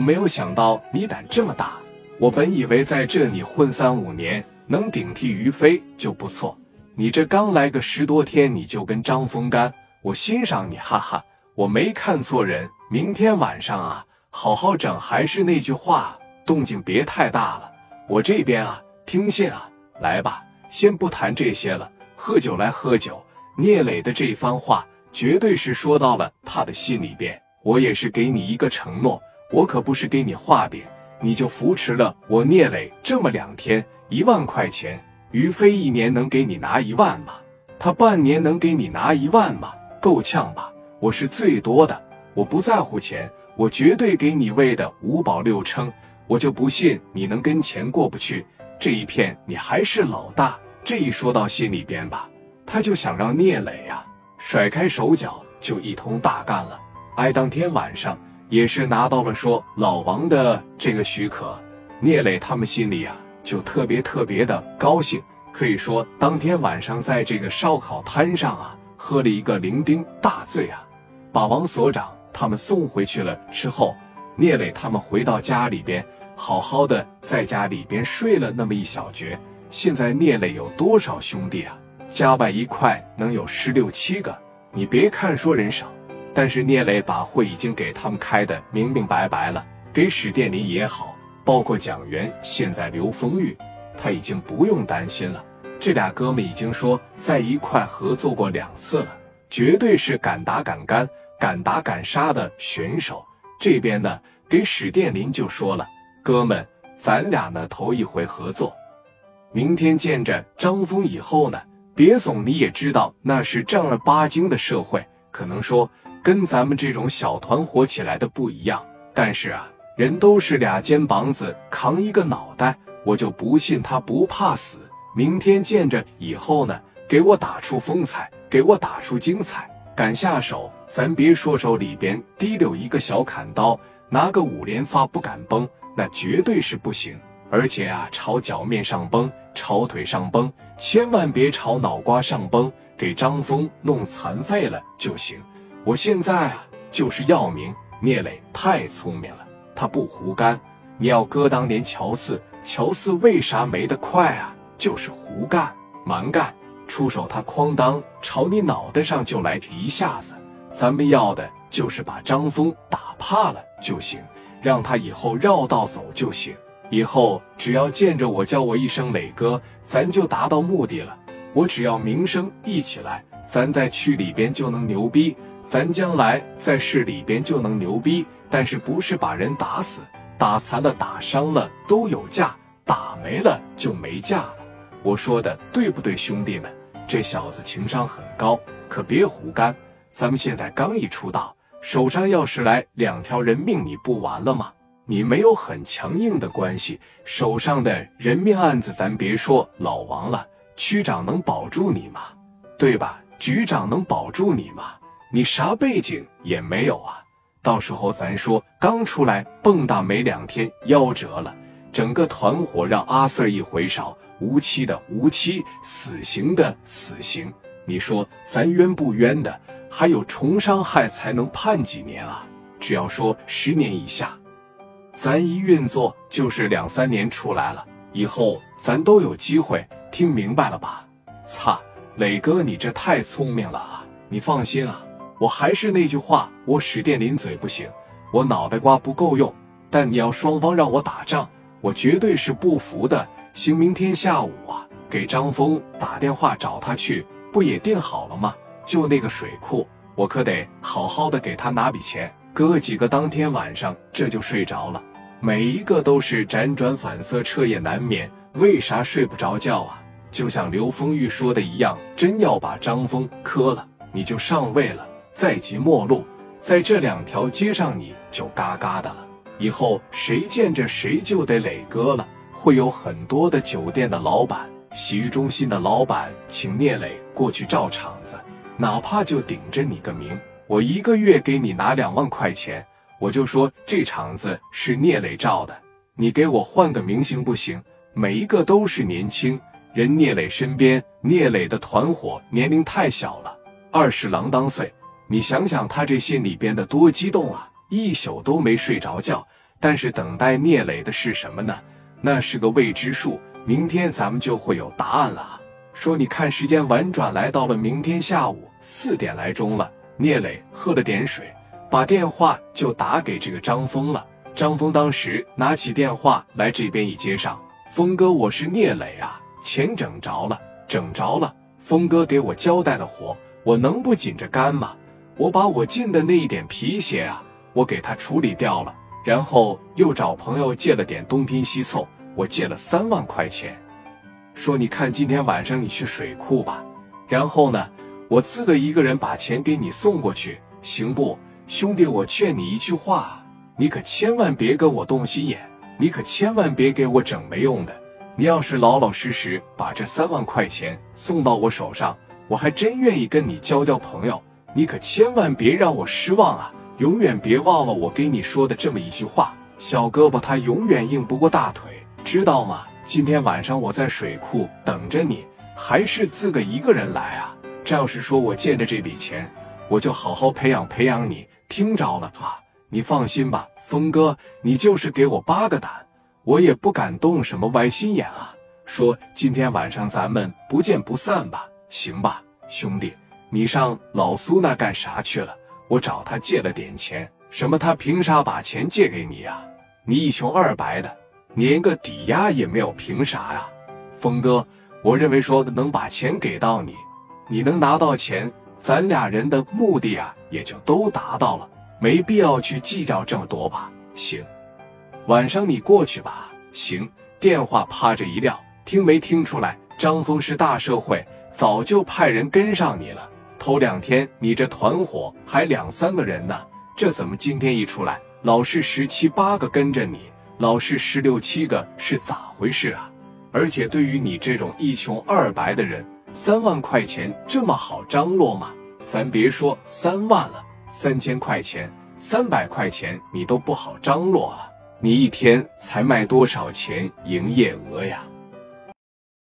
我没有想到你胆这么大。我本以为在这里混三五年能顶替于飞就不错，你这刚来个十多天你就跟张峰干，我欣赏你，哈哈，我没看错人。明天晚上啊，好好整。还是那句话，动静别太大了。我这边啊，听信啊，来吧，先不谈这些了，喝酒来喝酒。聂磊的这番话绝对是说到了他的心里边。我也是给你一个承诺，我可不是给你画饼，你就扶持了我聂磊这么两天一万块钱。于飞一年能给你拿一万吗？他半年能给你拿一万吗？够呛吧？我是最多的。我不在乎钱，我绝对给你喂的五饱六撑，我就不信你能跟钱过不去。这一片你还是老大，这一说到心里边吧，他就想让聂磊呀甩开手脚就一通大干了。哎当天晚上也是拿到了说老王的这个许可，聂磊他们心里啊就特别特别的高兴，可以说当天晚上在这个烧烤摊上啊喝了一个伶仃大醉啊，把王所长。他们送回去了之后，聂磊他们回到家里边，好好的在家里边睡了那么一小觉。现在聂磊有多少兄弟啊？加外一块能有十六七个。你别看说人少，但是聂磊把会已经给他们开的明明白白了。给史殿林也好，包括蒋元，现在刘丰玉，他已经不用担心了。这俩哥们已经说在一块合作过两次了，绝对是敢打敢干。敢打敢杀的选手，这边呢给史殿林就说了：“哥们，咱俩呢头一回合作，明天见着张峰以后呢，别总你也知道那是正儿八经的社会，可能说跟咱们这种小团伙起来的不一样。但是啊，人都是俩肩膀子扛一个脑袋，我就不信他不怕死。明天见着以后呢，给我打出风采，给我打出精彩。”敢下手，咱别说手里边提溜一个小砍刀，拿个五连发不敢崩，那绝对是不行。而且啊，朝脚面上崩，朝腿上崩，千万别朝脑瓜上崩，给张峰弄残废了就行。我现在啊，就是要名。聂磊太聪明了，他不胡干。你要搁当年乔四，乔四为啥没得快啊？就是胡干，蛮干。出手，他哐当朝你脑袋上就来一下子。咱们要的就是把张峰打怕了就行，让他以后绕道走就行。以后只要见着我叫我一声磊哥，咱就达到目的了。我只要名声一起来，咱在区里边就能牛逼，咱将来在市里边就能牛逼。但是不是把人打死、打残了、打伤了都有价，打没了就没价了。我说的对不对，兄弟们？这小子情商很高，可别胡干。咱们现在刚一出道，手上要是来两条人命，你不完了吗？你没有很强硬的关系，手上的人命案子，咱别说老王了，区长能保住你吗？对吧？局长能保住你吗？你啥背景也没有啊！到时候咱说刚出来蹦跶没两天，夭折了。整个团伙让阿 Sir 一回勺，无期的无期，死刑的死刑。你说咱冤不冤的？还有重伤害才能判几年啊？只要说十年以下，咱一运作就是两三年出来了，以后咱都有机会。听明白了吧？擦，磊哥，你这太聪明了啊！你放心啊，我还是那句话，我史殿林嘴不行，我脑袋瓜不够用。但你要双方让我打仗。我绝对是不服的。行，明天下午啊，给张峰打电话找他去，不也定好了吗？就那个水库，我可得好好的给他拿笔钱。哥几个当天晚上这就睡着了，每一个都是辗转反侧，彻夜难眠。为啥睡不着觉啊？就像刘丰玉说的一样，真要把张峰磕了，你就上位了，在即末路，在这两条街上你就嘎嘎的了。以后谁见着谁就得磊哥了，会有很多的酒店的老板、洗浴中心的老板请聂磊过去照场子，哪怕就顶着你个名，我一个月给你拿两万块钱，我就说这场子是聂磊照的，你给我换个明星不行？每一个都是年轻人，聂磊身边，聂磊的团伙年龄太小了，二十郎当岁，你想想他这心里边的多激动啊！一宿都没睡着觉，但是等待聂磊的是什么呢？那是个未知数。明天咱们就会有答案了。说你看时间婉转来到了明天下午四点来钟了。聂磊喝了点水，把电话就打给这个张峰了。张峰当时拿起电话来这边一接上，峰哥，我是聂磊啊，钱整着了，整着了。峰哥给我交代的活，我能不紧着干吗？我把我进的那一点皮鞋啊，我给他处理掉了，然后又找朋友借了点东拼西凑，我借了三万块钱，说你看今天晚上你去水库吧，然后呢，我自个一个人把钱给你送过去，行不，兄弟？我劝你一句话，你可千万别跟我动心眼，你可千万别给我整没用的。你要是老老实实把这三万块钱送到我手上，我还真愿意跟你交交朋友。你可千万别让我失望啊！永远别忘了我给你说的这么一句话：小胳膊他永远硬不过大腿，知道吗？今天晚上我在水库等着你，还是自个一个人来啊？这要是说我借着这笔钱，我就好好培养培养你，听着了吧？你放心吧，峰哥，你就是给我八个胆，我也不敢动什么歪心眼啊！说今天晚上咱们不见不散吧，行吧，兄弟。你上老苏那干啥去了？我找他借了点钱，什么？他凭啥把钱借给你呀？你一穷二白的，连个抵押也没有，凭啥呀？峰哥，我认为说能把钱给到你，你能拿到钱，咱俩人的目的啊也就都达到了，没必要去计较这么多吧？行，晚上你过去吧。行，电话啪着一撂，听没听出来？张峰是大社会，早就派人跟上你了。头两天你这团伙还两三个人呢，这怎么今天一出来，老是十七八个跟着你，老是十六七个，是咋回事啊？而且对于你这种一穷二白的人，三万块钱这么好张罗吗？咱别说三万了，三千块钱、三百块钱你都不好张罗啊！你一天才卖多少钱营业额呀？